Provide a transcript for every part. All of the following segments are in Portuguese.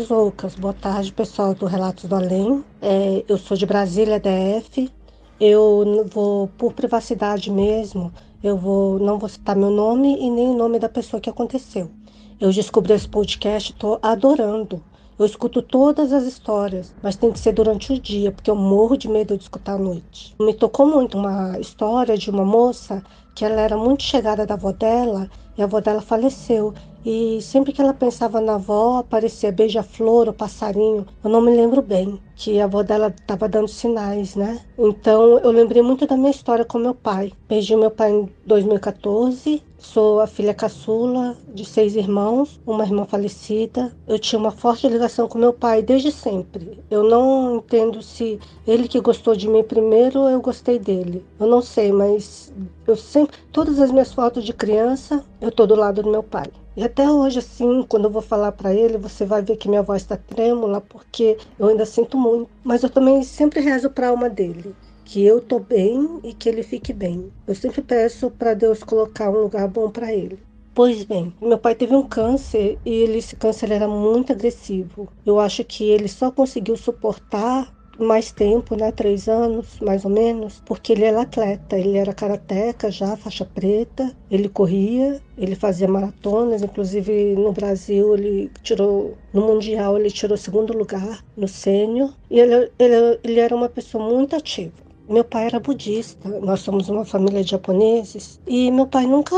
Tarde, Lucas. Boa tarde, pessoal do Relatos do Além. É, eu sou de Brasília, DF. Eu vou, por privacidade mesmo, eu vou, não vou citar meu nome e nem o nome da pessoa que aconteceu. Eu descobri esse podcast, tô adorando. Eu escuto todas as histórias, mas tem que ser durante o dia, porque eu morro de medo de escutar à noite. Me tocou muito uma história de uma moça que ela era muito chegada da avó dela e a avó dela faleceu. E sempre que ela pensava na avó, aparecia beija-flor ou passarinho. Eu não me lembro bem, que a avó dela estava dando sinais, né? Então eu lembrei muito da minha história com meu pai. Perdi meu pai em 2014. Sou a filha caçula de seis irmãos, uma irmã falecida. Eu tinha uma forte ligação com meu pai desde sempre. Eu não entendo se ele que gostou de mim primeiro eu gostei dele. Eu não sei, mas eu sempre, todas as minhas fotos de criança, eu tô do lado do meu pai. E até hoje, assim, quando eu vou falar para ele, você vai ver que minha voz está trêmula, porque eu ainda sinto muito. Mas eu também sempre rezo para a alma dele, que eu tô bem e que ele fique bem. Eu sempre peço para Deus colocar um lugar bom para ele. Pois bem, meu pai teve um câncer e esse câncer era muito agressivo. Eu acho que ele só conseguiu suportar mais tempo, né? Três anos, mais ou menos, porque ele era atleta, ele era karateca já, faixa preta, ele corria, ele fazia maratonas, inclusive no Brasil ele tirou, no Mundial ele tirou segundo lugar no sênior, e ele, ele, ele era uma pessoa muito ativa. Meu pai era budista, nós somos uma família de japoneses, e meu pai nunca,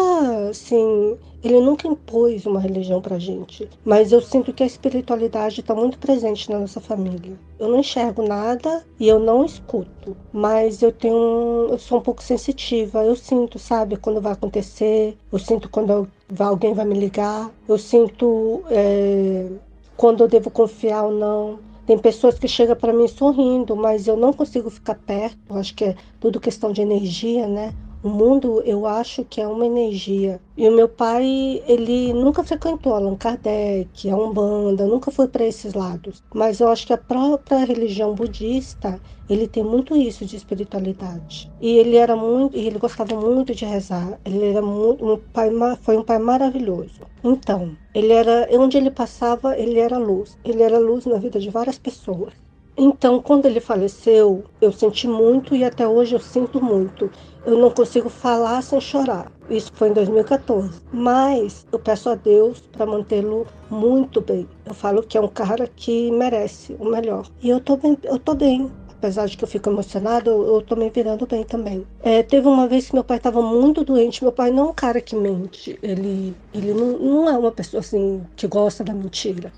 assim, ele nunca impôs uma religião pra gente, mas eu sinto que a espiritualidade está muito presente na nossa família. Eu não enxergo nada e eu não escuto, mas eu tenho, eu sou um pouco sensitiva. Eu sinto, sabe, quando vai acontecer, eu sinto quando alguém vai me ligar, eu sinto é, quando eu devo confiar ou não. Tem pessoas que chegam para mim sorrindo, mas eu não consigo ficar perto. Acho que é tudo questão de energia, né? O mundo, eu acho que é uma energia. E o meu pai, ele nunca frequentou Allan Kardec, a Umbanda, nunca foi para esses lados. Mas eu acho que a própria religião budista, ele tem muito isso de espiritualidade. E ele era muito, ele gostava muito de rezar. Ele era muito, um pai, foi um pai maravilhoso. Então, ele era, onde ele passava, ele era luz. Ele era luz na vida de várias pessoas. Então, quando ele faleceu, eu senti muito e até hoje eu sinto muito. Eu não consigo falar sem chorar. Isso foi em 2014. Mas eu peço a Deus para mantê-lo muito bem. Eu falo que é um cara que merece o melhor. E eu tô bem, eu tô bem. Apesar de que eu fico emocionada, eu, eu tô me virando bem também. É, teve uma vez que meu pai estava muito doente. Meu pai não é um cara que mente. Ele, ele não, não é uma pessoa assim que gosta da mentira.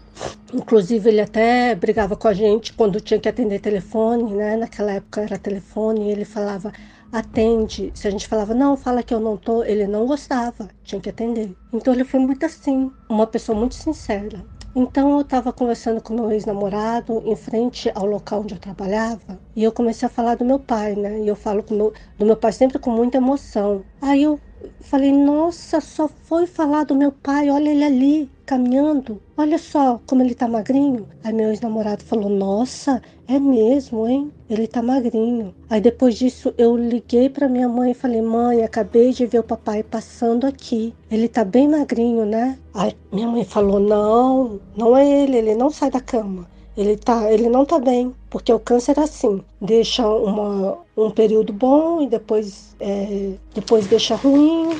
Inclusive, ele até brigava com a gente quando tinha que atender telefone, né? Naquela época era telefone, e ele falava, atende. Se a gente falava, não, fala que eu não tô, ele não gostava, tinha que atender. Então ele foi muito assim, uma pessoa muito sincera. Então eu estava conversando com meu ex-namorado em frente ao local onde eu trabalhava e eu comecei a falar do meu pai, né? E eu falo meu, do meu pai sempre com muita emoção. Aí eu falei, nossa, só foi falar do meu pai, olha ele ali caminhando, olha só como ele tá magrinho. Aí meu ex-namorado falou, nossa, é mesmo, hein? Ele tá magrinho. Aí depois disso eu liguei para minha mãe e falei, mãe, acabei de ver o papai passando aqui. Ele tá bem magrinho, né? Aí minha mãe falou, não, não é ele, ele não sai da cama. Ele, tá, ele não tá bem, porque o câncer é assim, deixa uma, um período bom e depois, é, depois deixa ruim,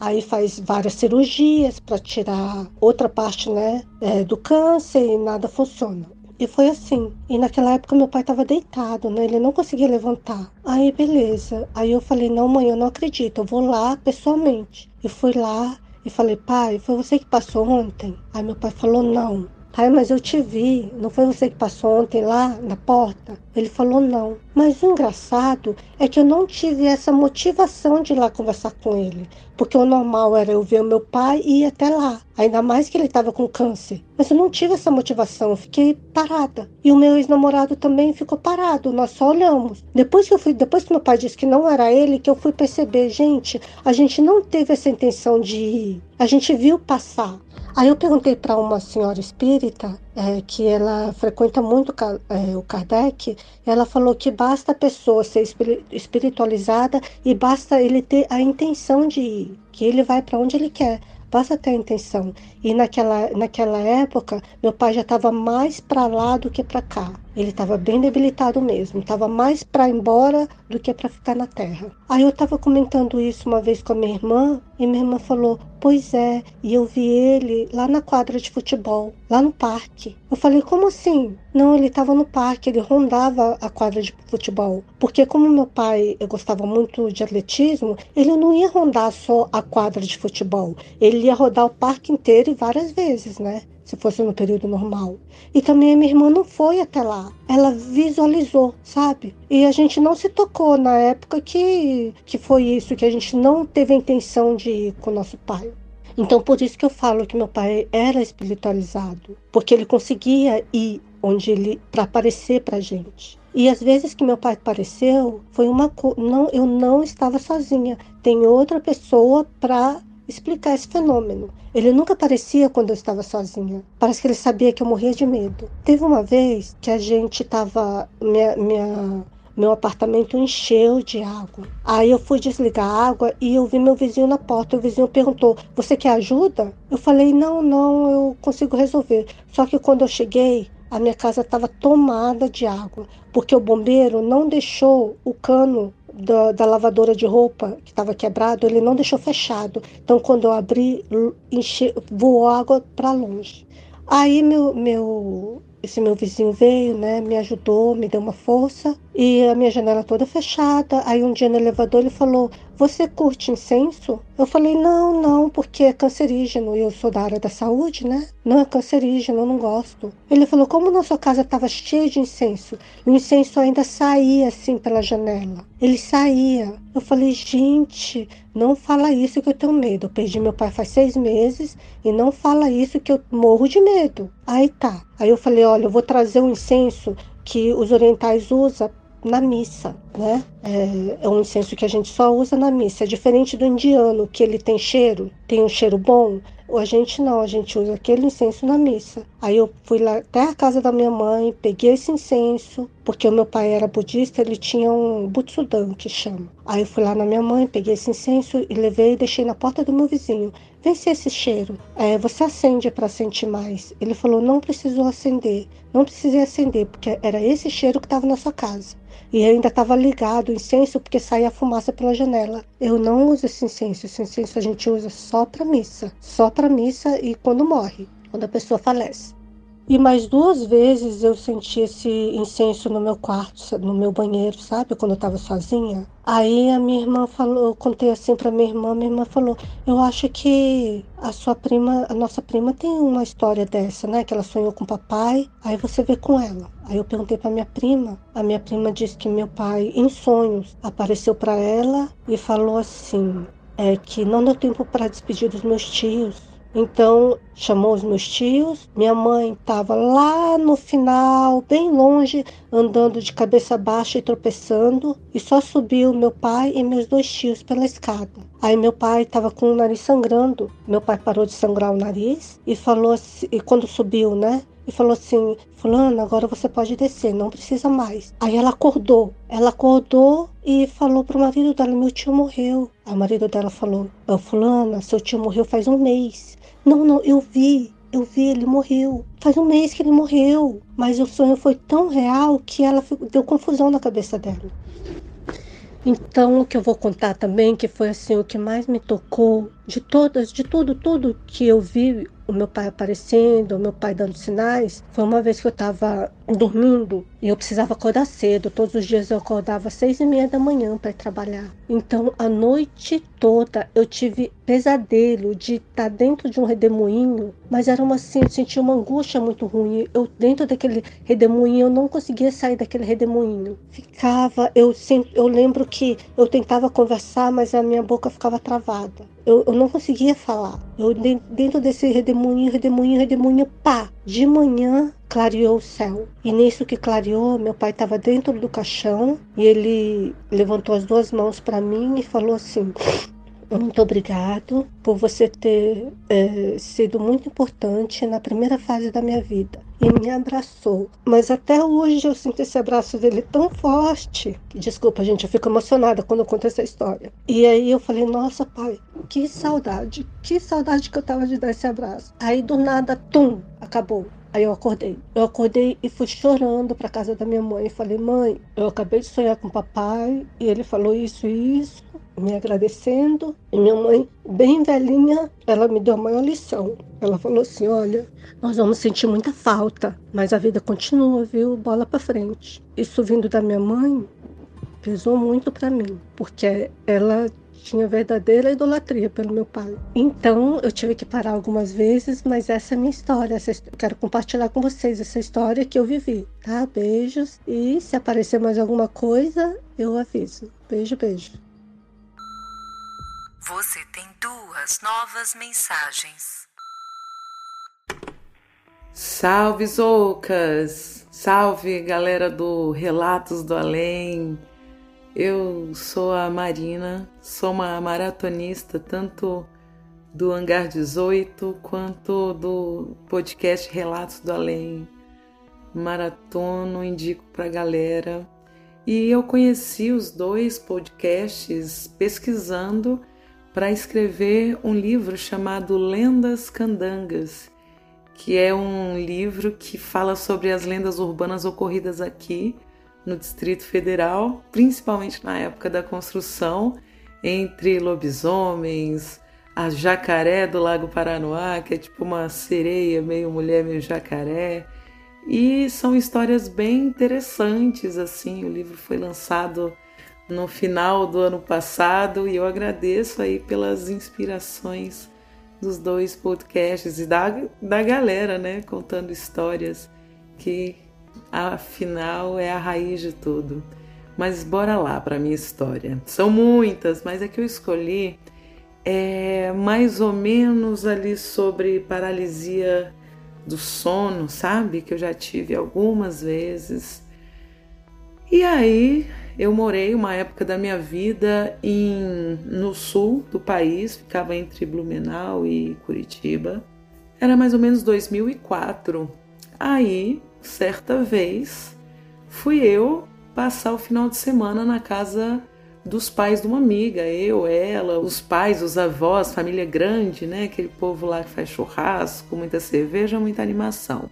aí faz várias cirurgias para tirar outra parte né, é, do câncer e nada funciona. E foi assim. E naquela época meu pai estava deitado, né? Ele não conseguia levantar. Aí, beleza. Aí eu falei: não, mãe, eu não acredito. Eu vou lá pessoalmente. E fui lá e falei: pai, foi você que passou ontem? Aí meu pai falou: não. Ai, mas eu te vi, não foi você que passou ontem lá na porta? Ele falou não. Mas o engraçado é que eu não tive essa motivação de ir lá conversar com ele. Porque o normal era eu ver o meu pai e ir até lá. Ainda mais que ele estava com câncer. Mas eu não tive essa motivação, eu fiquei parada. E o meu ex-namorado também ficou parado, nós só olhamos. Depois que eu fui, depois que meu pai disse que não era ele, que eu fui perceber, gente, a gente não teve essa intenção de ir. A gente viu passar. Aí eu perguntei para uma senhora espírita é, que ela frequenta muito é, o Kardec, ela falou que basta a pessoa ser espiritualizada e basta ele ter a intenção de ir, que ele vai para onde ele quer. Basta ter a intenção. E naquela, naquela época, meu pai já estava mais para lá do que para cá. Ele estava bem debilitado mesmo, estava mais para ir embora do que para ficar na terra. Aí eu estava comentando isso uma vez com a minha irmã e minha irmã falou: Pois é, e eu vi ele lá na quadra de futebol, lá no parque. Eu falei: Como assim? Não, ele estava no parque, ele rondava a quadra de futebol. Porque, como meu pai eu gostava muito de atletismo, ele não ia rondar só a quadra de futebol, ele ia rodar o parque inteiro e várias vezes, né? Se fosse no período normal. E também a minha irmã não foi até lá. Ela visualizou, sabe? E a gente não se tocou na época que, que foi isso, que a gente não teve a intenção de ir com o nosso pai. Então, por isso que eu falo que meu pai era espiritualizado, porque ele conseguia ir onde ele para aparecer para gente. E às vezes que meu pai apareceu, foi uma não, eu não estava sozinha. Tem outra pessoa para explicar esse fenômeno. Ele nunca aparecia quando eu estava sozinha. Parece que ele sabia que eu morria de medo. Teve uma vez que a gente estava. Minha, minha, meu apartamento encheu de água. Aí eu fui desligar a água e eu vi meu vizinho na porta. O vizinho perguntou: Você quer ajuda? Eu falei: Não, não, eu consigo resolver. Só que quando eu cheguei, a minha casa estava tomada de água, porque o bombeiro não deixou o cano da, da lavadora de roupa que estava quebrado, ele não deixou fechado. Então, quando eu abri, enche, voou água para longe. Aí meu, meu, esse meu vizinho veio, né, me ajudou, me deu uma força e a minha janela toda fechada. Aí um dia no elevador ele falou: Você curte incenso? Eu falei: Não, não, porque é cancerígeno e eu sou da área da saúde, né? Não é cancerígeno, eu não gosto. Ele falou: Como nossa casa estava cheia de incenso e o incenso ainda saía assim pela janela. Ele saía. Eu falei: Gente, não fala isso que eu tenho medo. Eu perdi meu pai faz seis meses e não fala isso que eu morro de medo. Aí tá. Aí eu falei: Olha, eu vou trazer um incenso que os orientais usam na missa, né? É, é, um incenso que a gente só usa na missa. É diferente do indiano, que ele tem cheiro, tem um cheiro bom. A gente não, a gente usa aquele incenso na missa. Aí eu fui lá até a casa da minha mãe, peguei esse incenso, porque o meu pai era budista, ele tinha um butsudan, que chama. Aí eu fui lá na minha mãe, peguei esse incenso e levei e deixei na porta do meu vizinho. Vem se esse cheiro. É, você acende para sentir mais. Ele falou, não precisou acender. Não precisei acender, porque era esse cheiro que estava na sua casa. E ainda estava ligado o incenso porque saía fumaça pela janela. Eu não uso esse incenso. Esse incenso a gente usa só para missa. Só para missa e quando morre, quando a pessoa falece. E mais duas vezes eu senti esse incenso no meu quarto, no meu banheiro, sabe? Quando eu estava sozinha. Aí a minha irmã falou, eu contei assim para minha irmã, minha irmã falou: "Eu acho que a sua prima, a nossa prima tem uma história dessa, né? Que ela sonhou com o papai, aí você vê com ela". Aí eu perguntei para minha prima, a minha prima disse que meu pai em sonhos apareceu para ela e falou assim: é que não deu tempo para despedir dos meus tios então chamou os meus tios. Minha mãe estava lá no final, bem longe, andando de cabeça baixa e tropeçando. E só subiu meu pai e meus dois tios pela escada. Aí meu pai estava com o nariz sangrando. Meu pai parou de sangrar o nariz e falou assim, e quando subiu, né? E falou assim: Fulana, agora você pode descer, não precisa mais. Aí ela acordou. Ela acordou e falou pro marido dela: Meu tio morreu. Aí o marido dela falou: Fulana, seu tio morreu faz um mês. Não, não, eu vi, eu vi, ele morreu. Faz um mês que ele morreu. Mas o sonho foi tão real que ela deu confusão na cabeça dela. Então, o que eu vou contar também, que foi assim o que mais me tocou de todas, de tudo, tudo que eu vi o meu pai aparecendo, o meu pai dando sinais, foi uma vez que eu estava dormindo e eu precisava acordar cedo. Todos os dias eu acordava às seis e meia da manhã para trabalhar. Então, a noite toda eu tive pesadelo de estar tá dentro de um redemoinho, mas era uma assim, eu sentia uma angústia muito ruim. Eu dentro daquele redemoinho, eu não conseguia sair daquele redemoinho. Ficava, eu eu lembro que eu tentava conversar, mas a minha boca ficava travada. Eu, eu não conseguia falar. Eu dentro desse redemoinho, redemoinho, redemoinho, pá, de manhã clareou o céu. E nisso que clareou, meu pai estava dentro do caixão e ele levantou as duas mãos para mim e falou assim: muito obrigado por você ter é, sido muito importante na primeira fase da minha vida. E me abraçou. Mas até hoje eu sinto esse abraço dele tão forte. Desculpa, gente, eu fico emocionada quando eu conto essa história. E aí eu falei, nossa, pai, que saudade. Que saudade que eu tava de dar esse abraço. Aí do nada, tum, acabou. Aí eu acordei. Eu acordei e fui chorando para casa da minha mãe. Falei, mãe, eu acabei de sonhar com o papai e ele falou isso e isso, me agradecendo. E minha mãe, bem velhinha, ela me deu a maior lição. Ela falou assim: olha, nós vamos sentir muita falta, mas a vida continua, viu? Bola para frente. Isso vindo da minha mãe pesou muito para mim, porque ela tinha verdadeira idolatria pelo meu pai. Então eu tive que parar algumas vezes, mas essa é a minha história. Essa, quero compartilhar com vocês essa história que eu vivi, tá? Beijos e se aparecer mais alguma coisa, eu aviso. Beijo, beijo. Você tem duas novas mensagens. Salve, Zoucas! Salve, galera do Relatos do Além! Eu sou a Marina, sou uma maratonista tanto do Hangar 18 quanto do podcast Relatos do Além. Maratono, indico pra galera. E eu conheci os dois podcasts pesquisando para escrever um livro chamado Lendas Candangas, que é um livro que fala sobre as lendas urbanas ocorridas aqui no Distrito Federal, principalmente na época da construção, entre lobisomens, a jacaré do Lago Paranoá, que é tipo uma sereia, meio mulher, meio jacaré. E são histórias bem interessantes, assim. O livro foi lançado no final do ano passado e eu agradeço aí pelas inspirações dos dois podcasts e da, da galera, né, contando histórias que afinal é a raiz de tudo. Mas bora lá para minha história. São muitas, mas é que eu escolhi é mais ou menos ali sobre paralisia do sono, sabe? Que eu já tive algumas vezes. E aí eu morei uma época da minha vida em, no sul do país, ficava entre Blumenau e Curitiba. Era mais ou menos 2004. Aí certa vez fui eu passar o final de semana na casa dos pais de uma amiga, eu, ela, os pais, os avós, família grande, né? Aquele povo lá que faz churrasco, muita cerveja, muita animação.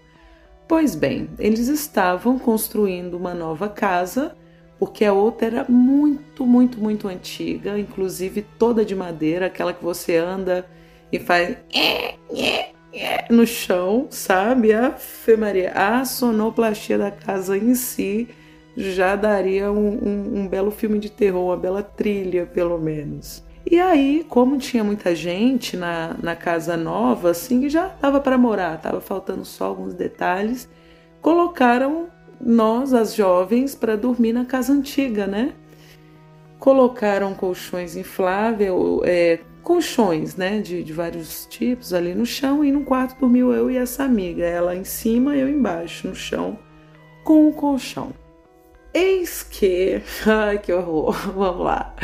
Pois bem, eles estavam construindo uma nova casa, porque a outra era muito, muito, muito antiga, inclusive toda de madeira, aquela que você anda e faz no chão, sabe? A Maria, a sonoplastia da casa em si já daria um, um, um belo filme de terror, uma bela trilha, pelo menos. E aí, como tinha muita gente na, na casa nova, assim, já dava para morar, tava faltando só alguns detalhes, colocaram nós, as jovens, para dormir na casa antiga, né? Colocaram colchões infláveis, é, colchões, né, de, de vários tipos ali no chão e no quarto dormiu eu e essa amiga, ela em cima, eu embaixo no chão com o colchão. Eis que, ai que horror, vamos lá,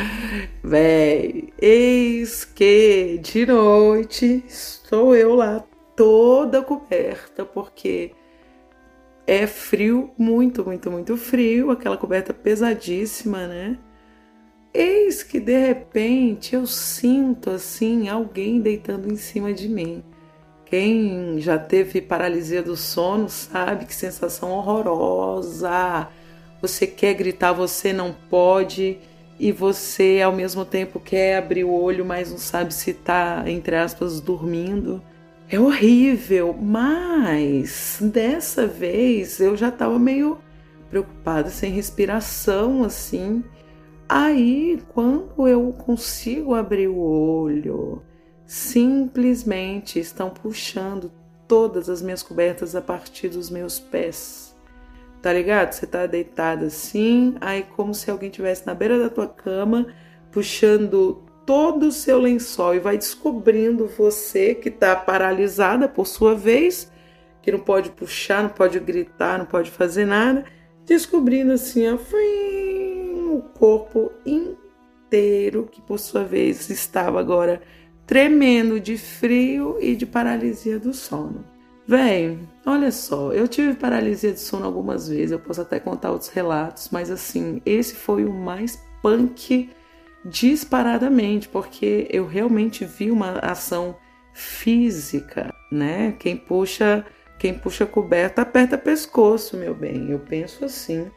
véi, eis que de noite estou eu lá toda coberta porque é frio, muito, muito, muito frio, aquela coberta pesadíssima, né? Eis que de repente eu sinto assim alguém deitando em cima de mim. Quem já teve paralisia do sono sabe que sensação horrorosa. Você quer gritar, você não pode, e você ao mesmo tempo quer abrir o olho, mas não sabe se está, entre aspas, dormindo. é horrível, mas dessa vez eu já estava meio preocupada, sem respiração, assim. Aí, quando eu consigo abrir o olho, simplesmente estão puxando todas as minhas cobertas a partir dos meus pés. Tá ligado? Você tá deitada assim, aí como se alguém tivesse na beira da tua cama, puxando todo o seu lençol e vai descobrindo você que tá paralisada por sua vez, que não pode puxar, não pode gritar, não pode fazer nada, descobrindo assim, ó, o corpo inteiro que por sua vez estava agora tremendo de frio e de paralisia do sono. Véi, olha só, eu tive paralisia de sono algumas vezes, eu posso até contar outros relatos, mas assim, esse foi o mais punk disparadamente, porque eu realmente vi uma ação física, né? Quem puxa, quem puxa coberta aperta pescoço, meu bem. Eu penso assim.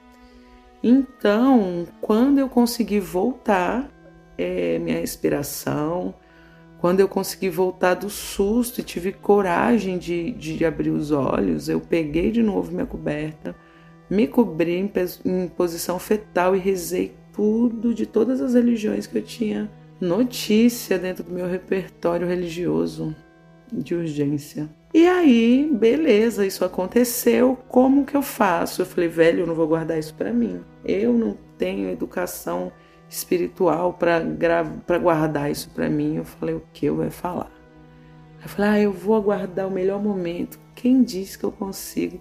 Então, quando eu consegui voltar é, minha respiração, quando eu consegui voltar do susto e tive coragem de, de abrir os olhos, eu peguei de novo minha coberta, me cobri em, em posição fetal e rezei tudo de todas as religiões que eu tinha notícia dentro do meu repertório religioso de urgência. E aí, beleza, isso aconteceu. Como que eu faço? Eu falei, velho, eu não vou guardar isso para mim. Eu não tenho educação espiritual para guardar isso para mim. Eu falei, o que eu vou falar? Eu falei, ah, eu vou aguardar o melhor momento. Quem disse que eu consigo?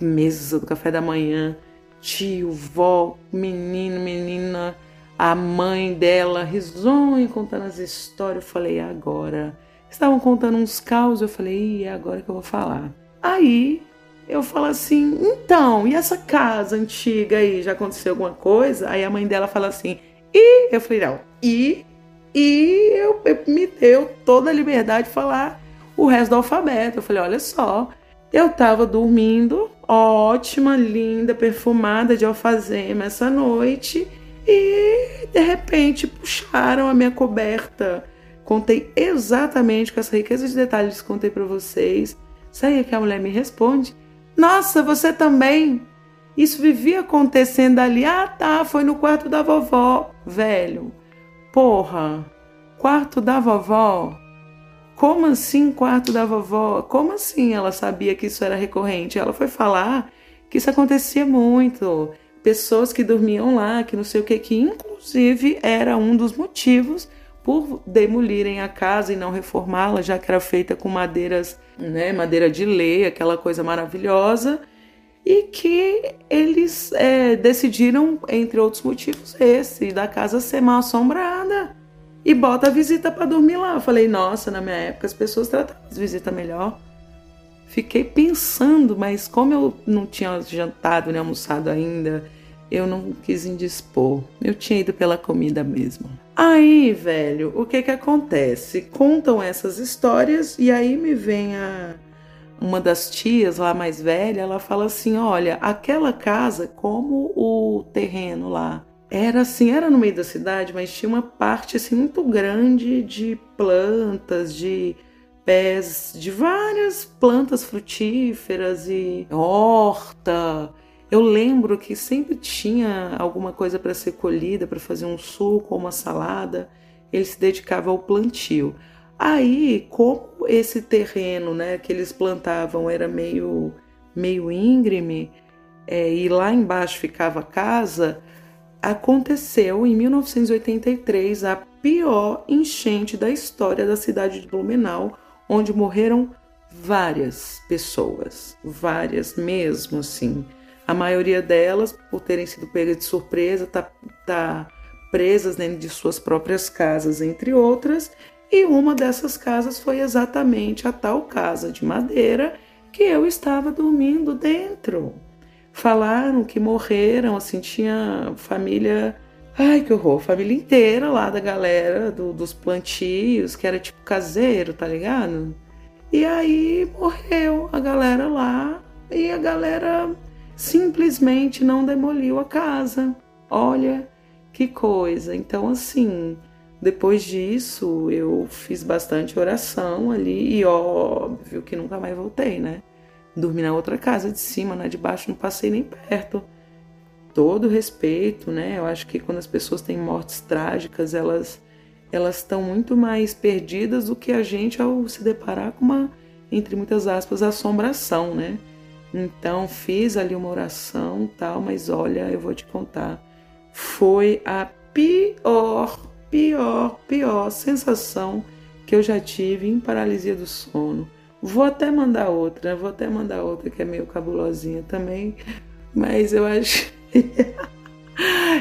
Mesa do café da manhã, tio, vó, menino, menina, a mãe dela, risonha, contando as histórias. Eu falei, agora. Estavam contando uns causos, eu falei, é agora que eu vou falar. Aí eu falo assim, então, e essa casa antiga aí, já aconteceu alguma coisa? Aí a mãe dela fala assim, e eu falei, não, e, e eu, eu me deu toda a liberdade de falar o resto do alfabeto. Eu falei, olha só, eu tava dormindo, ótima, linda, perfumada de alfazema essa noite, e de repente puxaram a minha coberta. Contei exatamente com essa riqueza de detalhes que contei para vocês. Sabe que a mulher me responde: Nossa, você também? Isso vivia acontecendo ali. Ah, tá, foi no quarto da vovó. Velho, porra, quarto da vovó? Como assim quarto da vovó? Como assim ela sabia que isso era recorrente? Ela foi falar que isso acontecia muito. Pessoas que dormiam lá, que não sei o que, que inclusive era um dos motivos por demolirem a casa e não reformá-la, já que era feita com madeiras, né, madeira de lei, aquela coisa maravilhosa e que eles é, decidiram, entre outros motivos, esse, da casa ser mal assombrada. E bota a visita para dormir lá. Eu falei, nossa, na minha época as pessoas tratavam as visitas melhor. Fiquei pensando, mas como eu não tinha jantado nem almoçado ainda, eu não quis indispor. Eu tinha ido pela comida mesmo. Aí, velho, o que que acontece? Contam essas histórias e aí me vem a uma das tias lá mais velha, ela fala assim: olha, aquela casa, como o terreno lá era assim, era no meio da cidade, mas tinha uma parte assim muito grande de plantas, de pés, de várias plantas frutíferas e horta. Eu lembro que sempre tinha alguma coisa para ser colhida, para fazer um suco ou uma salada. Ele se dedicava ao plantio. Aí, como esse terreno né, que eles plantavam era meio, meio íngreme é, e lá embaixo ficava a casa, aconteceu em 1983 a pior enchente da história da cidade de Blumenau, onde morreram várias pessoas, várias mesmo assim. A maioria delas, por terem sido pegas de surpresa, tá, tá presas dentro de suas próprias casas, entre outras, e uma dessas casas foi exatamente a tal casa de madeira que eu estava dormindo dentro. Falaram que morreram, assim, tinha família. Ai, que horror! Família inteira lá da galera do, dos plantios, que era tipo caseiro, tá ligado? E aí morreu a galera lá e a galera simplesmente não demoliu a casa. Olha que coisa. Então, assim, depois disso, eu fiz bastante oração ali e óbvio que nunca mais voltei, né? Dormi na outra casa de cima, na de baixo, não passei nem perto. Todo respeito, né? Eu acho que quando as pessoas têm mortes trágicas, elas elas estão muito mais perdidas do que a gente ao se deparar com uma, entre muitas aspas, assombração, né? Então fiz ali uma oração, tal, mas olha, eu vou te contar, foi a pior, pior, pior sensação que eu já tive em paralisia do sono. Vou até mandar outra, vou até mandar outra que é meio cabulosinha também, mas eu acho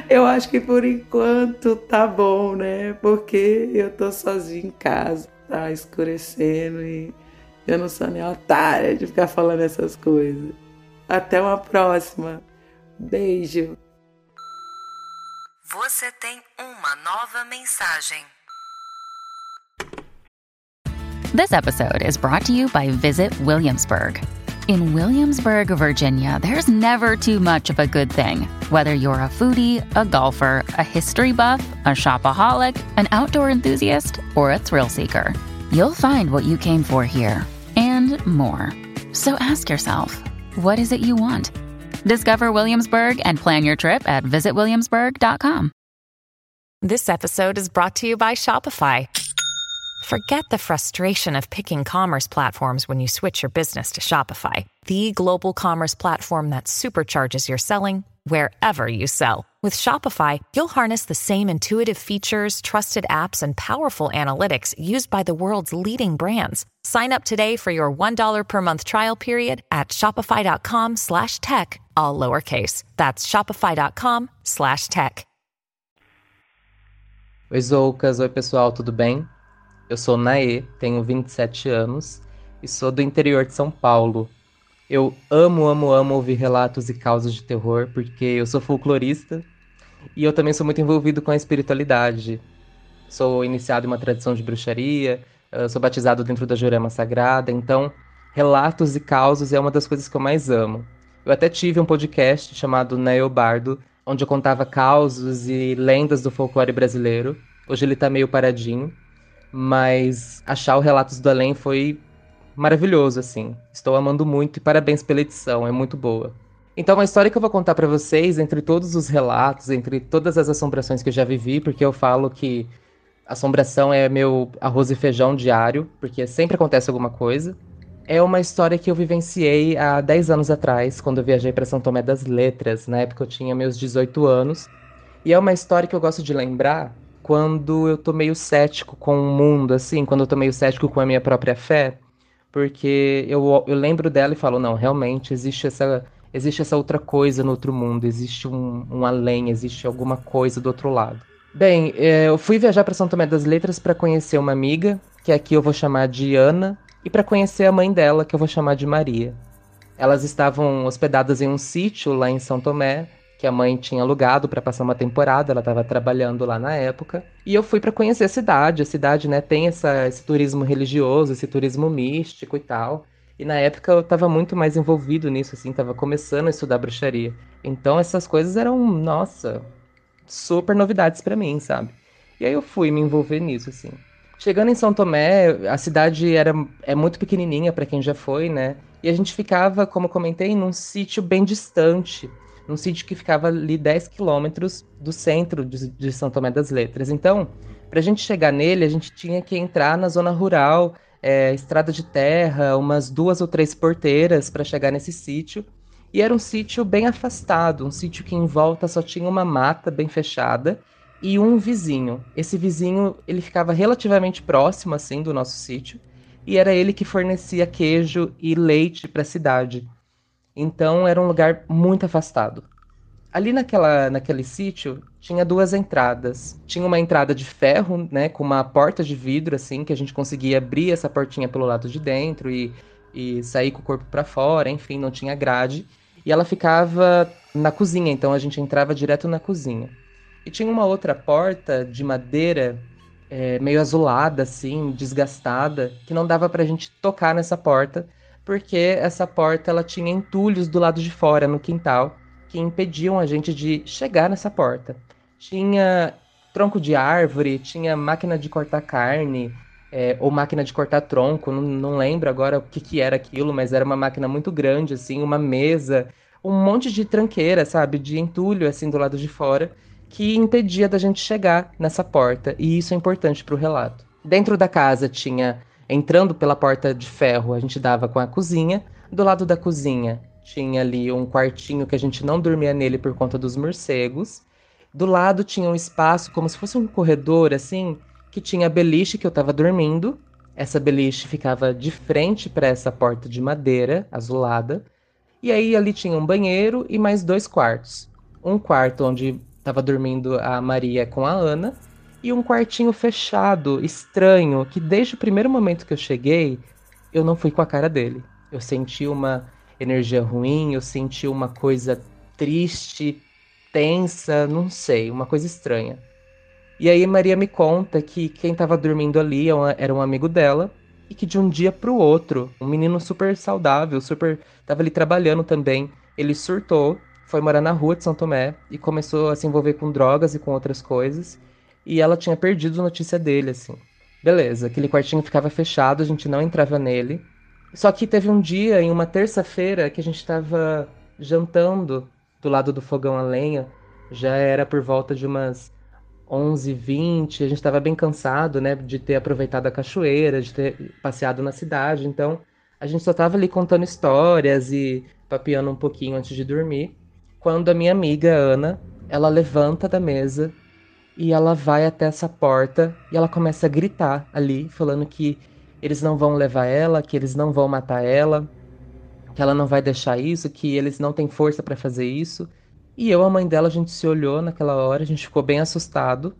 Eu acho que por enquanto tá bom, né? Porque eu tô sozinha em casa, tá escurecendo e eu não sou nem otária de ficar falando essas coisas. Até uma próxima. Beijo. Você tem uma nova mensagem. This episode is brought to you by Visit Williamsburg. In Williamsburg, Virginia, there's never too much of a good thing. Whether you're a foodie, a golfer, a history buff, a shopaholic, an outdoor enthusiast, or a thrill seeker, you'll find what you came for here and more. So ask yourself, what is it you want? Discover Williamsburg and plan your trip at visitwilliamsburg.com. This episode is brought to you by Shopify. Forget the frustration of picking commerce platforms when you switch your business to Shopify, the global commerce platform that supercharges your selling wherever you sell. With Shopify, you'll harness the same intuitive features, trusted apps, and powerful analytics used by the world's leading brands. Sign up today for your $1 per month trial period at shopify.com slash tech, all lowercase. That's shopify.com slash tech. Oi, Zoucas. Oi, pessoal, tudo bem? Eu sou Naê, tenho 27 anos e sou do interior de São Paulo. Eu amo, amo, amo ouvir relatos e causas de terror porque eu sou folclorista e eu também sou muito envolvido com a espiritualidade. Sou iniciado em uma tradição de bruxaria, sou batizado dentro da Jurema Sagrada, então relatos e causos é uma das coisas que eu mais amo. Eu até tive um podcast chamado Neobardo, onde eu contava causos e lendas do folclore brasileiro. Hoje ele tá meio paradinho, mas achar o Relatos do Além foi maravilhoso, assim. Estou amando muito e parabéns pela edição, é muito boa. Então, a história que eu vou contar para vocês, entre todos os relatos, entre todas as assombrações que eu já vivi, porque eu falo que assombração é meu arroz e feijão diário, porque sempre acontece alguma coisa. É uma história que eu vivenciei há 10 anos atrás, quando eu viajei para São Tomé das Letras. Na época eu tinha meus 18 anos. E é uma história que eu gosto de lembrar quando eu tô meio cético com o mundo, assim, quando eu tô meio cético com a minha própria fé, porque eu, eu lembro dela e falo, não, realmente existe essa, existe essa outra coisa no outro mundo, existe um, um além, existe alguma coisa do outro lado. Bem, é, eu fui viajar para São Tomé das Letras para conhecer uma amiga, que aqui eu vou chamar de Ana, e para conhecer a mãe dela, que eu vou chamar de Maria. Elas estavam hospedadas em um sítio lá em São Tomé, que a mãe tinha alugado para passar uma temporada, ela estava trabalhando lá na época. E eu fui para conhecer a cidade. A cidade, né, tem essa, esse turismo religioso, esse turismo místico e tal. E na época eu estava muito mais envolvido nisso, assim, estava começando a estudar bruxaria. Então essas coisas eram, nossa, super novidades para mim, sabe? E aí eu fui me envolver nisso, assim. Chegando em São Tomé, a cidade era é muito pequenininha para quem já foi, né? E a gente ficava, como comentei, num sítio bem distante num sítio que ficava ali 10 quilômetros do centro de, de São Tomé das Letras. Então, para a gente chegar nele, a gente tinha que entrar na zona rural, é, estrada de terra, umas duas ou três porteiras para chegar nesse sítio. E era um sítio bem afastado, um sítio que em volta só tinha uma mata bem fechada e um vizinho. Esse vizinho, ele ficava relativamente próximo assim do nosso sítio, e era ele que fornecia queijo e leite para a cidade. Então era um lugar muito afastado. Ali naquela, naquele sítio tinha duas entradas. Tinha uma entrada de ferro, né, com uma porta de vidro assim, que a gente conseguia abrir essa portinha pelo lado de dentro e, e sair com o corpo para fora, enfim, não tinha grade. E ela ficava na cozinha, então a gente entrava direto na cozinha. E tinha uma outra porta de madeira é, meio azulada, assim, desgastada, que não dava pra gente tocar nessa porta, porque essa porta ela tinha entulhos do lado de fora, no quintal, que impediam a gente de chegar nessa porta. Tinha tronco de árvore, tinha máquina de cortar carne, é, ou máquina de cortar tronco, não, não lembro agora o que, que era aquilo, mas era uma máquina muito grande, assim, uma mesa, um monte de tranqueira, sabe, de entulho, assim, do lado de fora, que impedia da gente chegar nessa porta, e isso é importante para o relato. Dentro da casa tinha, entrando pela porta de ferro, a gente dava com a cozinha, do lado da cozinha tinha ali um quartinho que a gente não dormia nele por conta dos morcegos, do lado tinha um espaço como se fosse um corredor, assim, que tinha a beliche que eu tava dormindo. Essa beliche ficava de frente para essa porta de madeira azulada. E aí ali tinha um banheiro e mais dois quartos. Um quarto onde estava dormindo a Maria com a Ana e um quartinho fechado, estranho, que desde o primeiro momento que eu cheguei, eu não fui com a cara dele. Eu senti uma energia ruim, eu senti uma coisa triste, tensa, não sei, uma coisa estranha. E aí Maria me conta que quem estava dormindo ali é era um amigo dela e que de um dia para o outro, um menino super saudável, super tava ali trabalhando também, ele surtou, foi morar na rua de São Tomé e começou a se envolver com drogas e com outras coisas, e ela tinha perdido notícia dele assim. Beleza, aquele quartinho ficava fechado, a gente não entrava nele. Só que teve um dia, em uma terça-feira, que a gente estava jantando do lado do fogão a lenha. Já era por volta de umas 11h20, a gente estava bem cansado, né, de ter aproveitado a cachoeira, de ter passeado na cidade, então a gente só estava ali contando histórias e papeando um pouquinho antes de dormir, quando a minha amiga Ana, ela levanta da mesa e ela vai até essa porta e ela começa a gritar ali, falando que eles não vão levar ela, que eles não vão matar ela, que ela não vai deixar isso, que eles não têm força para fazer isso. E eu, a mãe dela, a gente se olhou naquela hora, a gente ficou bem assustado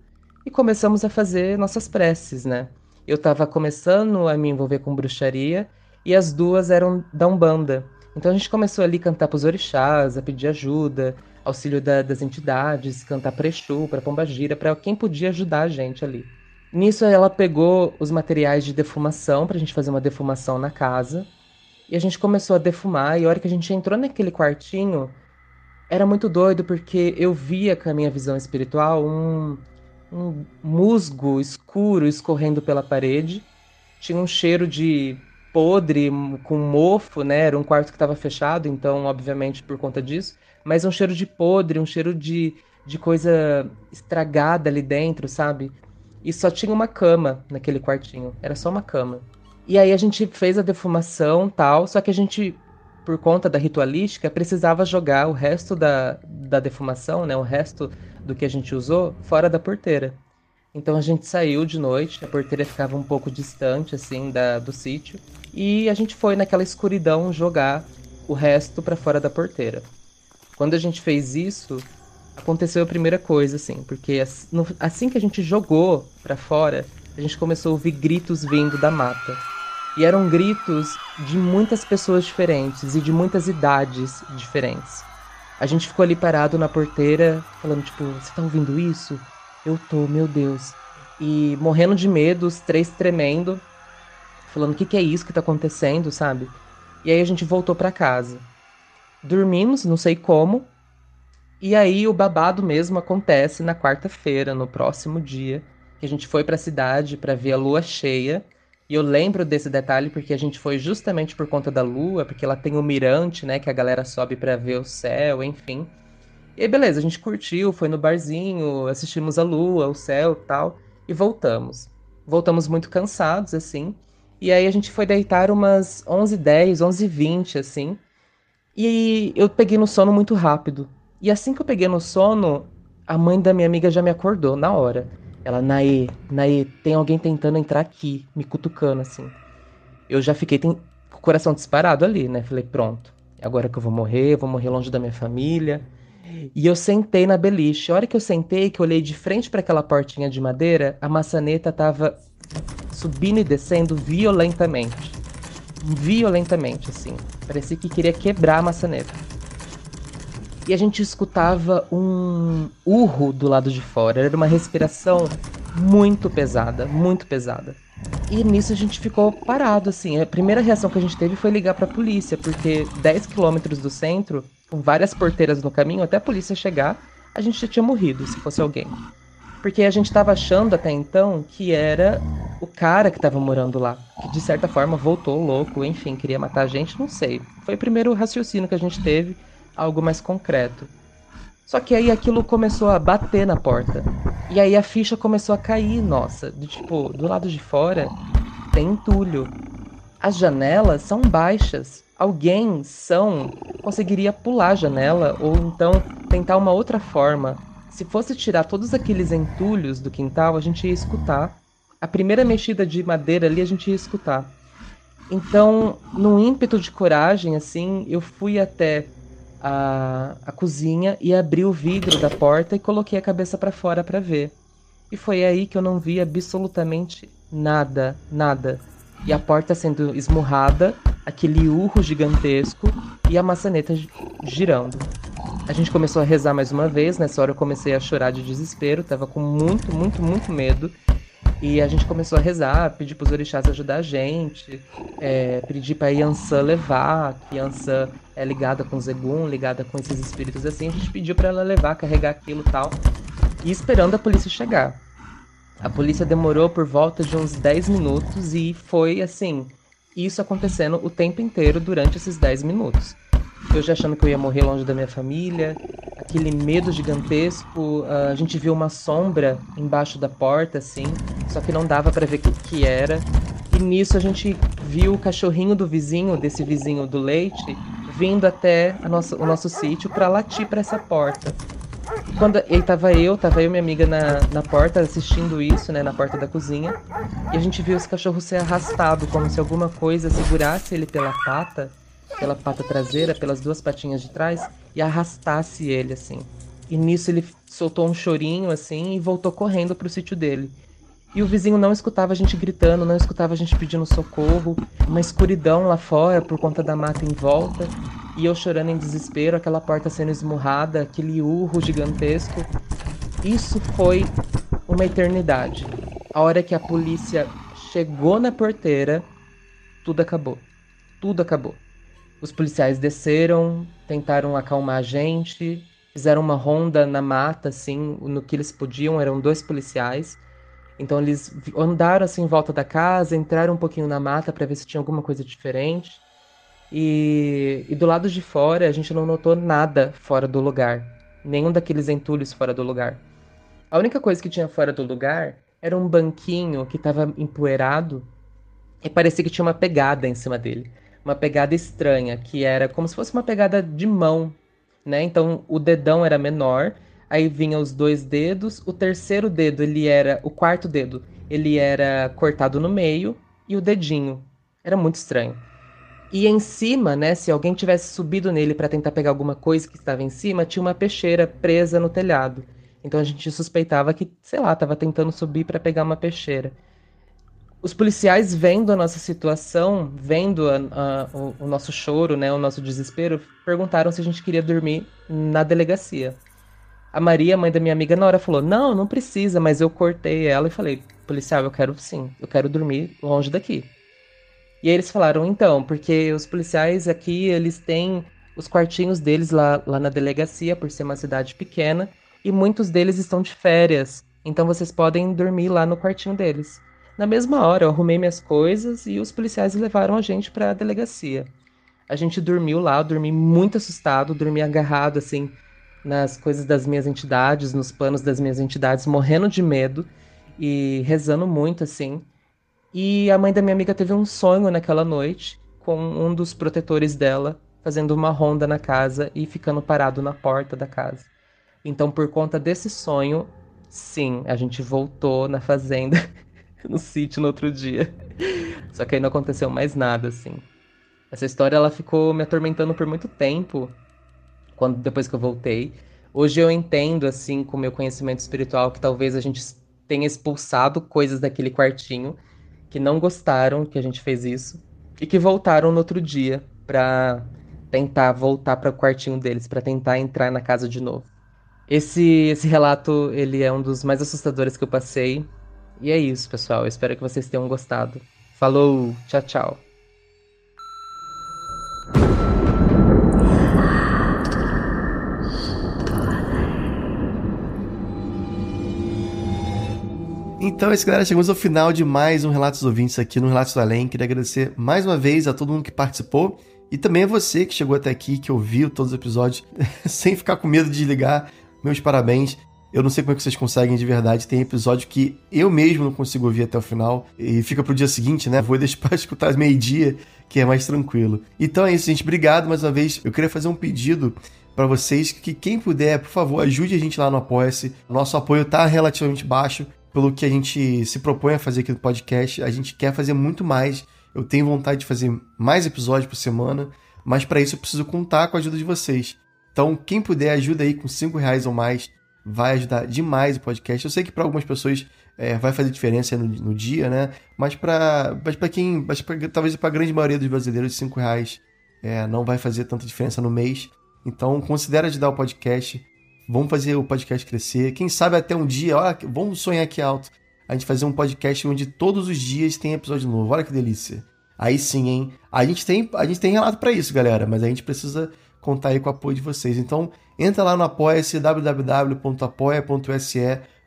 e começamos a fazer nossas preces, né? Eu estava começando a me envolver com bruxaria e as duas eram da Umbanda. Então a gente começou ali a cantar pros orixás, a pedir ajuda, auxílio da, das entidades, cantar prexu para pombagira, para quem podia ajudar a gente ali. Nisso ela pegou os materiais de defumação para a gente fazer uma defumação na casa. E a gente começou a defumar, e a hora que a gente entrou naquele quartinho, era muito doido porque eu via com a minha visão espiritual um, um musgo escuro escorrendo pela parede. Tinha um cheiro de podre, com mofo, né? Era um quarto que estava fechado, então, obviamente, por conta disso. Mas um cheiro de podre, um cheiro de, de coisa estragada ali dentro, sabe? E só tinha uma cama naquele quartinho. Era só uma cama. E aí a gente fez a defumação tal, só que a gente por conta da ritualística, precisava jogar o resto da, da defumação, né, o resto do que a gente usou, fora da porteira. Então a gente saiu de noite, a porteira ficava um pouco distante, assim, da, do sítio, e a gente foi naquela escuridão jogar o resto para fora da porteira. Quando a gente fez isso, aconteceu a primeira coisa, assim, porque assim que a gente jogou para fora, a gente começou a ouvir gritos vindo da mata. E eram gritos de muitas pessoas diferentes e de muitas idades diferentes. A gente ficou ali parado na porteira, falando, tipo, você tá ouvindo isso? Eu tô, meu Deus. E morrendo de medo, os três tremendo, falando, o que, que é isso que tá acontecendo, sabe? E aí a gente voltou para casa. Dormimos, não sei como. E aí o babado mesmo acontece na quarta-feira, no próximo dia, que a gente foi para a cidade para ver a lua cheia e eu lembro desse detalhe porque a gente foi justamente por conta da lua, porque ela tem o um mirante, né, que a galera sobe para ver o céu, enfim. E aí, beleza, a gente curtiu, foi no barzinho, assistimos a lua, o céu, tal, e voltamos. Voltamos muito cansados assim. E aí a gente foi deitar umas 11h10, 11h20 assim. E eu peguei no sono muito rápido. E assim que eu peguei no sono, a mãe da minha amiga já me acordou na hora. Ela, Naê, Naê, tem alguém tentando entrar aqui, me cutucando assim. Eu já fiquei com o coração disparado ali, né? Falei, pronto, agora que eu vou morrer, vou morrer longe da minha família. E eu sentei na beliche. A hora que eu sentei, que eu olhei de frente para aquela portinha de madeira, a maçaneta tava subindo e descendo violentamente. Violentamente, assim. Parecia que queria quebrar a maçaneta e a gente escutava um urro do lado de fora. Era uma respiração muito pesada, muito pesada. E nisso a gente ficou parado, assim. A primeira reação que a gente teve foi ligar para a polícia, porque 10 quilômetros do centro, com várias porteiras no caminho, até a polícia chegar, a gente já tinha morrido, se fosse alguém. Porque a gente tava achando até então que era o cara que tava morando lá. Que de certa forma voltou louco, enfim, queria matar a gente, não sei. Foi o primeiro raciocínio que a gente teve, algo mais concreto. Só que aí aquilo começou a bater na porta. E aí a ficha começou a cair, nossa. De, tipo, do lado de fora tem entulho. As janelas são baixas. Alguém são conseguiria pular a janela ou então tentar uma outra forma. Se fosse tirar todos aqueles entulhos do quintal, a gente ia escutar. A primeira mexida de madeira ali a gente ia escutar. Então, num ímpeto de coragem, assim, eu fui até a, a cozinha e abri o vidro da porta e coloquei a cabeça para fora para ver. E foi aí que eu não vi absolutamente nada, nada. E a porta sendo esmurrada, aquele urro gigantesco e a maçaneta girando. A gente começou a rezar mais uma vez, nessa hora eu comecei a chorar de desespero, tava com muito, muito, muito medo. E a gente começou a rezar, pedir para os orixás ajudar a gente, é, pedir para Yansan levar, que Yansan é ligada com Zegun, ligada com esses espíritos assim. A gente pediu para ela levar, carregar aquilo tal, e esperando a polícia chegar. A polícia demorou por volta de uns 10 minutos e foi assim, isso acontecendo o tempo inteiro durante esses 10 minutos. Eu já achando que eu ia morrer longe da minha família, aquele medo gigantesco. Uh, a gente viu uma sombra embaixo da porta, assim, só que não dava para ver o que, que era. E nisso a gente viu o cachorrinho do vizinho, desse vizinho do leite, vindo até nossa, o nosso sítio para latir para essa porta. Quando ele tava eu, tava eu e minha amiga na, na porta assistindo isso, né, na porta da cozinha, e a gente viu esse cachorro ser arrastado como se alguma coisa segurasse ele pela pata pela pata traseira, pelas duas patinhas de trás e arrastasse ele assim. E nisso ele soltou um chorinho assim e voltou correndo pro sítio dele. E o vizinho não escutava a gente gritando, não escutava a gente pedindo socorro, uma escuridão lá fora por conta da mata em volta, e eu chorando em desespero, aquela porta sendo esmurrada, aquele urro gigantesco. Isso foi uma eternidade. A hora que a polícia chegou na porteira, tudo acabou. Tudo acabou. Os policiais desceram, tentaram acalmar a gente, fizeram uma ronda na mata, assim, no que eles podiam, eram dois policiais. Então eles andaram assim em volta da casa, entraram um pouquinho na mata para ver se tinha alguma coisa diferente. E, e, do lado de fora a gente não notou nada fora do lugar, nenhum daqueles entulhos fora do lugar. A única coisa que tinha fora do lugar era um banquinho que estava empoeirado e parecia que tinha uma pegada em cima dele uma pegada estranha, que era como se fosse uma pegada de mão, né? Então o dedão era menor, aí vinha os dois dedos, o terceiro dedo, ele era o quarto dedo, ele era cortado no meio e o dedinho. Era muito estranho. E em cima, né, se alguém tivesse subido nele para tentar pegar alguma coisa que estava em cima, tinha uma peixeira presa no telhado. Então a gente suspeitava que, sei lá, estava tentando subir para pegar uma peixeira os policiais vendo a nossa situação, vendo a, a, o, o, nosso choro, né, o nosso desespero, perguntaram se a gente queria dormir na delegacia. A Maria, mãe da minha amiga, na hora falou: Não, não precisa, mas eu cortei ela e falei: Policial, eu quero sim, eu quero dormir longe daqui. E aí eles falaram: Então, porque os policiais aqui, eles têm os quartinhos deles lá, lá na delegacia, por ser uma cidade pequena, e muitos deles estão de férias. Então vocês podem dormir lá no quartinho deles. Na mesma hora, eu arrumei minhas coisas e os policiais levaram a gente para a delegacia. A gente dormiu lá, eu dormi muito assustado, dormi agarrado assim nas coisas das minhas entidades, nos panos das minhas entidades, morrendo de medo e rezando muito assim. E a mãe da minha amiga teve um sonho naquela noite com um dos protetores dela fazendo uma ronda na casa e ficando parado na porta da casa. Então, por conta desse sonho, sim, a gente voltou na fazenda no sítio no outro dia. Só que aí não aconteceu mais nada, assim. Essa história ela ficou me atormentando por muito tempo, quando depois que eu voltei. Hoje eu entendo, assim, com meu conhecimento espiritual, que talvez a gente tenha expulsado coisas daquele quartinho que não gostaram que a gente fez isso e que voltaram no outro dia para tentar voltar para o quartinho deles, para tentar entrar na casa de novo. Esse esse relato, ele é um dos mais assustadores que eu passei e é isso, pessoal. Eu espero que vocês tenham gostado. Falou, tchau, tchau. Então, esse galera, chegamos ao final de mais um Relatos Ouvintes aqui no Relatos do Além. Queria agradecer mais uma vez a todo mundo que participou e também a você que chegou até aqui, que ouviu todos os episódios sem ficar com medo de desligar. Meus parabéns. Eu não sei como é que vocês conseguem de verdade. Tem episódio que eu mesmo não consigo ouvir até o final e fica pro dia seguinte, né? Vou deixar pra escutar meio-dia, que é mais tranquilo. Então é isso, gente. Obrigado mais uma vez. Eu queria fazer um pedido para vocês que quem puder, por favor, ajude a gente lá no Apoia-se. Nosso apoio tá relativamente baixo pelo que a gente se propõe a fazer aqui no podcast. A gente quer fazer muito mais. Eu tenho vontade de fazer mais episódios por semana, mas para isso eu preciso contar com a ajuda de vocês. Então, quem puder, ajuda aí com 5 reais ou mais vai ajudar demais o podcast. Eu sei que para algumas pessoas é, vai fazer diferença no, no dia, né? Mas para mas quem, mas pra, talvez para a grande maioria dos brasileiros, 5 reais é, não vai fazer tanta diferença no mês. Então, considere ajudar o podcast. Vamos fazer o podcast crescer. Quem sabe até um dia, olha, vamos sonhar aqui alto. A gente fazer um podcast onde todos os dias tem episódio novo. Olha que delícia. Aí sim, hein? A gente tem, a gente tem relato para isso, galera, mas a gente precisa contar aí com o apoio de vocês. Então, entra lá no apoia-se www.apoia.se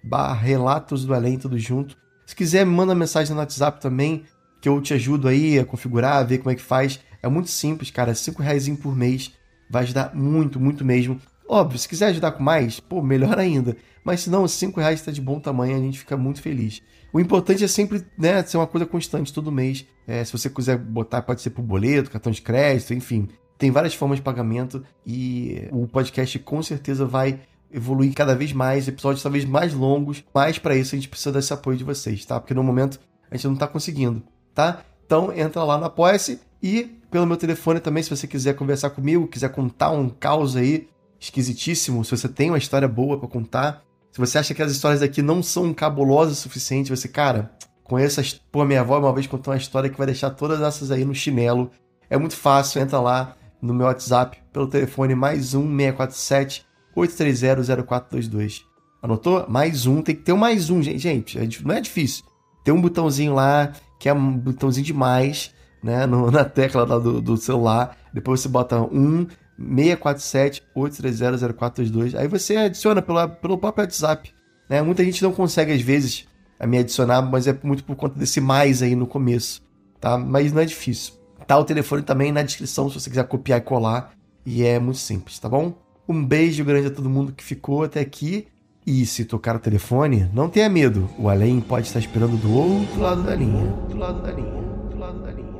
barra Relatos do Além, tudo junto. Se quiser, me manda mensagem no WhatsApp também, que eu te ajudo aí a configurar, a ver como é que faz. É muito simples, cara. Cinco reais por mês vai ajudar muito, muito mesmo. Óbvio, se quiser ajudar com mais, pô, melhor ainda. Mas se não, cinco reais está de bom tamanho, a gente fica muito feliz. O importante é sempre né, ser uma coisa constante todo mês. É, se você quiser botar, pode ser por boleto, cartão de crédito, enfim. Tem várias formas de pagamento e o podcast com certeza vai evoluir cada vez mais, episódios talvez mais longos, mas para isso a gente precisa desse apoio de vocês, tá? Porque no momento a gente não está conseguindo, tá? Então entra lá no Apoia-se e pelo meu telefone também, se você quiser conversar comigo, quiser contar um caos aí esquisitíssimo, se você tem uma história boa para contar, se você acha que as histórias aqui não são cabulosas o suficiente, você, cara, conheça, pô, minha avó uma vez contou uma história que vai deixar todas essas aí no chinelo. É muito fácil, entra lá, no meu WhatsApp pelo telefone mais um 647 830 0422. Anotou? Mais um, tem que ter um mais um, gente. Gente, não é difícil. Tem um botãozinho lá, que é um botãozinho de mais, né? No, na tecla do, do celular. Depois você bota um 647 830 0422. Aí você adiciona pelo, pelo próprio WhatsApp. Né? Muita gente não consegue, às vezes, me adicionar, mas é muito por conta desse mais aí no começo. Tá? Mas não é difícil. Tá o telefone também na descrição se você quiser copiar e colar. E é muito simples, tá bom? Um beijo grande a todo mundo que ficou até aqui. E se tocar o telefone, não tenha medo. O além pode estar esperando do outro lado da linha. Do. Do lado da linha. Do lado da linha.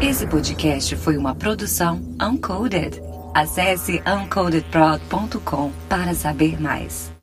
Esse podcast foi uma produção Uncoded. Acesse uncodedprod.com para saber mais.